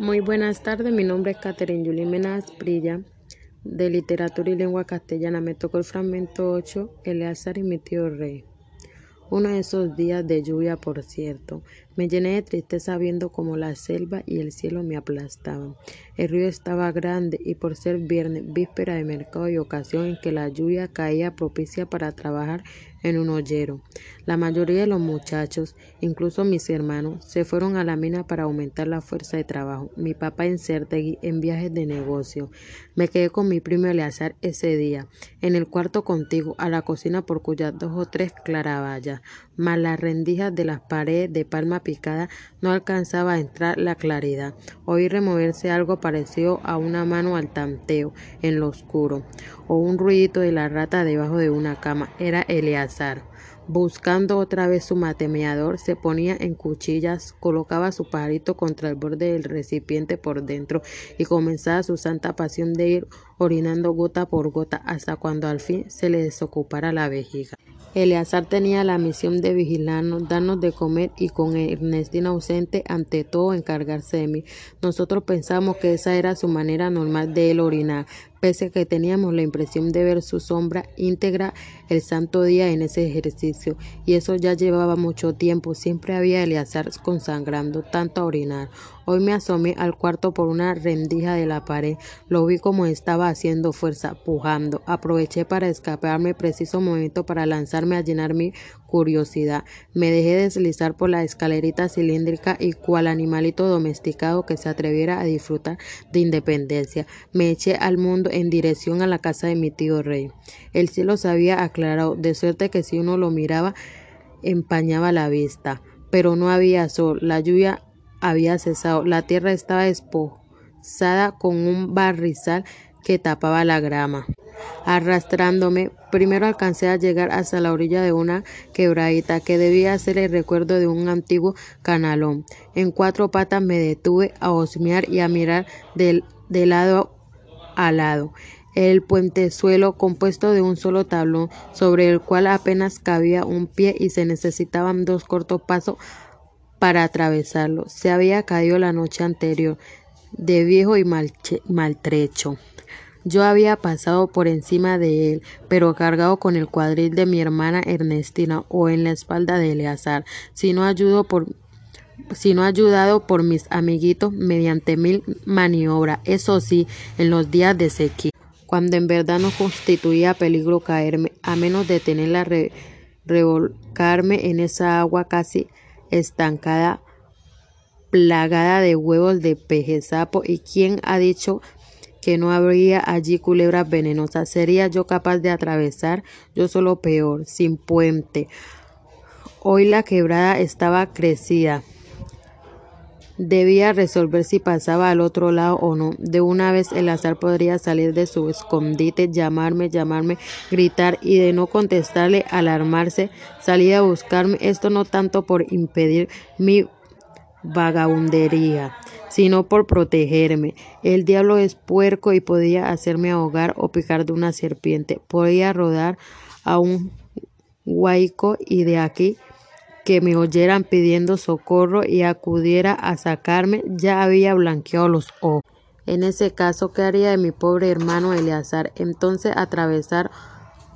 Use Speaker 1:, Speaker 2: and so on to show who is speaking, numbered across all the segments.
Speaker 1: Muy buenas tardes, mi nombre es Catherine Yulimena Prilla, de Literatura y Lengua Castellana. Me tocó el fragmento 8, Eleazar y mi tío Rey. Uno de esos días de lluvia, por cierto, me llené de tristeza viendo cómo la selva y el cielo me aplastaban. El río estaba grande y por ser viernes, víspera de mercado y ocasión en que la lluvia caía propicia para trabajar en un hoyero. La mayoría de los muchachos, incluso mis hermanos, se fueron a la mina para aumentar la fuerza de trabajo. Mi papá en Certegui en viajes de negocio. Me quedé con mi primo Eleazar ese día, en el cuarto contigo, a la cocina por cuyas dos o tres claravallas, más las rendijas de las paredes de palma picada, no alcanzaba a entrar la claridad. Oí removerse algo parecido a una mano al tanteo en lo oscuro, o un ruidito de la rata debajo de una cama. Era Eleazar. Buscando otra vez su matemeador, se ponía en cuchillas, colocaba su pajarito contra el borde del recipiente por dentro y comenzaba su santa pasión de ir orinando gota por gota hasta cuando al fin se le desocupara la vejiga. Eleazar tenía la misión de vigilarnos, darnos de comer y con Ernestina ausente, ante todo encargarse de mí. Nosotros pensamos que esa era su manera normal de él orinar, pese a que teníamos la impresión de ver su sombra íntegra el santo día en ese ejercicio, y eso ya llevaba mucho tiempo, siempre había Eleazar consagrando tanto a orinar. Hoy me asomé al cuarto por una rendija de la pared, lo vi como estaba haciendo fuerza, pujando. Aproveché para escaparme preciso momento para lanzarme a llenar mi curiosidad. Me dejé deslizar por la escalerita cilíndrica y cual animalito domesticado que se atreviera a disfrutar de independencia, me eché al mundo en dirección a la casa de mi tío Rey. El cielo se había aclarado, de suerte que si uno lo miraba empañaba la vista, pero no había sol, la lluvia había cesado, la tierra estaba esposada con un barrizal que tapaba la grama. Arrastrándome, primero alcancé a llegar hasta la orilla de una quebradita que debía ser el recuerdo de un antiguo canalón. En cuatro patas me detuve a husmear y a mirar de lado a lado el puentezuelo compuesto de un solo tablón sobre el cual apenas cabía un pie y se necesitaban dos cortos pasos para atravesarlo. Se había caído la noche anterior, de viejo y maltrecho. Yo había pasado por encima de él, pero cargado con el cuadril de mi hermana Ernestina o en la espalda de Eleazar, si no por si no ayudado por mis amiguitos mediante mil maniobras, eso sí, en los días de sequía, cuando en verdad no constituía peligro caerme, a menos de tenerla revolcarme en esa agua casi estancada, plagada de huevos de peje sapo, y quién ha dicho que no habría allí culebras venenosas. ¿Sería yo capaz de atravesar? Yo solo peor, sin puente. Hoy la quebrada estaba crecida. Debía resolver si pasaba al otro lado o no. De una vez el azar podría salir de su escondite, llamarme, llamarme, gritar y de no contestarle, alarmarse, salir a buscarme. Esto no tanto por impedir mi vagabundería, sino por protegerme. El diablo es puerco y podía hacerme ahogar o picar de una serpiente. Podía rodar a un huaico y de aquí que me oyeran pidiendo socorro y acudiera a sacarme, ya había blanqueado los ojos. En ese caso, ¿qué haría de mi pobre hermano Eleazar? Entonces atravesar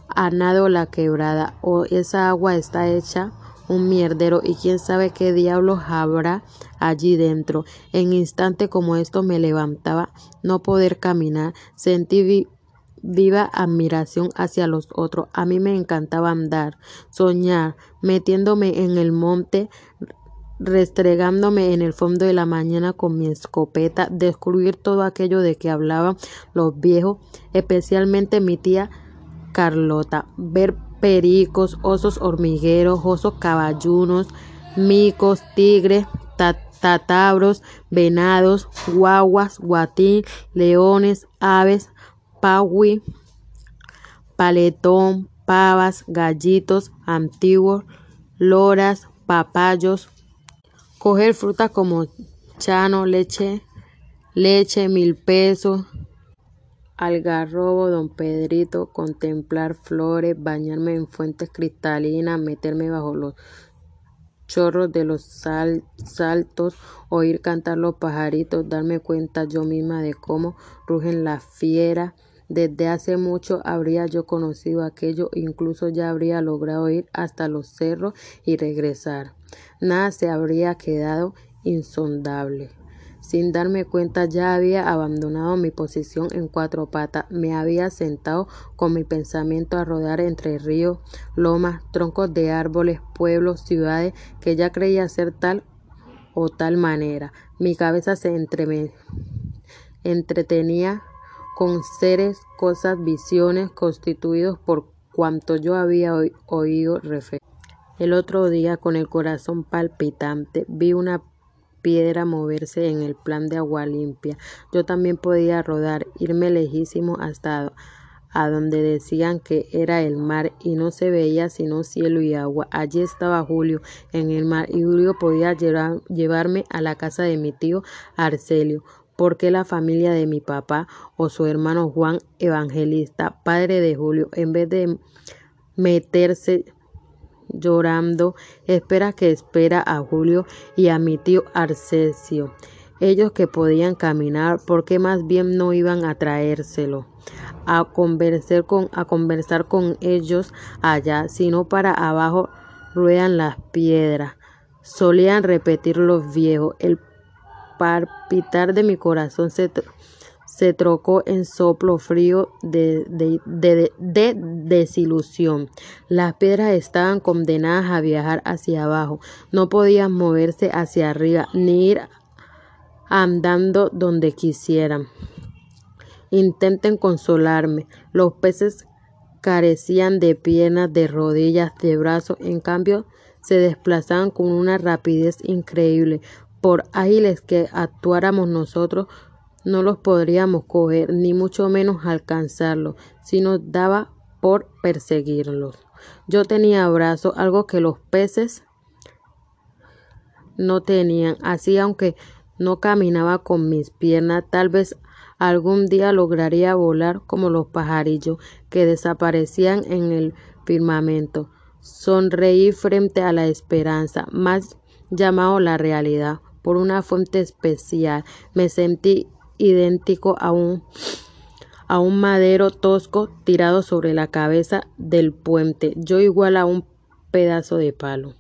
Speaker 1: a nado la quebrada, o esa agua está hecha un mierdero y quién sabe qué diablos habrá allí dentro. En instante como esto me levantaba, no poder caminar, sentí viva admiración hacia los otros. A mí me encantaba andar, soñar, metiéndome en el monte, restregándome en el fondo de la mañana con mi escopeta, descubrir todo aquello de que hablaban los viejos, especialmente mi tía Carlota, ver pericos, osos hormigueros, osos caballunos, micos, tigres, tatabros, venados, guaguas, guatín, leones, aves, pahui, paletón, pavas, gallitos antiguos, loras, papayos, coger frutas como chano, leche, leche, mil pesos, algarrobo, don Pedrito, contemplar flores, bañarme en fuentes cristalinas, meterme bajo los chorros de los saltos, oír cantar los pajaritos, darme cuenta yo misma de cómo rugen las fieras. Desde hace mucho habría yo conocido aquello, incluso ya habría logrado ir hasta los cerros y regresar. Nada se habría quedado insondable. Sin darme cuenta ya había abandonado mi posición en cuatro patas, me había sentado con mi pensamiento a rodar entre ríos, lomas, troncos de árboles, pueblos, ciudades que ya creía ser tal o tal manera. Mi cabeza se entretenía con seres, cosas, visiones constituidos por cuanto yo había oído referir. El otro día, con el corazón palpitante, vi una piedra moverse en el plan de agua limpia. Yo también podía rodar, irme lejísimo hasta a donde decían que era el mar y no se veía sino cielo y agua. Allí estaba Julio en el mar y Julio podía llevarme a la casa de mi tío Arcelio. porque la familia de mi papá o su hermano Juan Evangelista, padre de Julio, en vez de meterse llorando, espera que espera a Julio y a mi tío Arcesio. Ellos que podían caminar, porque más bien no iban a traérselo a conversar con, a conversar con ellos allá, sino para abajo ruedan las piedras. Solían repetir los viejos. El palpitar de mi corazón se, se trocó en soplo frío de, desilusión. Las piedras estaban condenadas a viajar hacia abajo, no podían moverse hacia arriba, ni ir andando donde quisieran. Intenten consolarme. Los peces carecían de piernas, de rodillas, de brazos, en cambio se desplazaban con una rapidez increíble. Por ágiles que actuáramos nosotros, no los podríamos coger, ni mucho menos alcanzarlos, si nos daba por perseguirlos. Yo tenía brazos, algo que los peces no tenían, así aunque no caminaba con mis piernas, tal vez algún día lograría volar como los pajarillos que desaparecían en el firmamento. Sonreí frente a la esperanza, más llamado la realidad, por una fuente especial. Me sentí idéntico a un, a un madero tosco tirado sobre la cabeza del puente, yo igual a un pedazo de palo.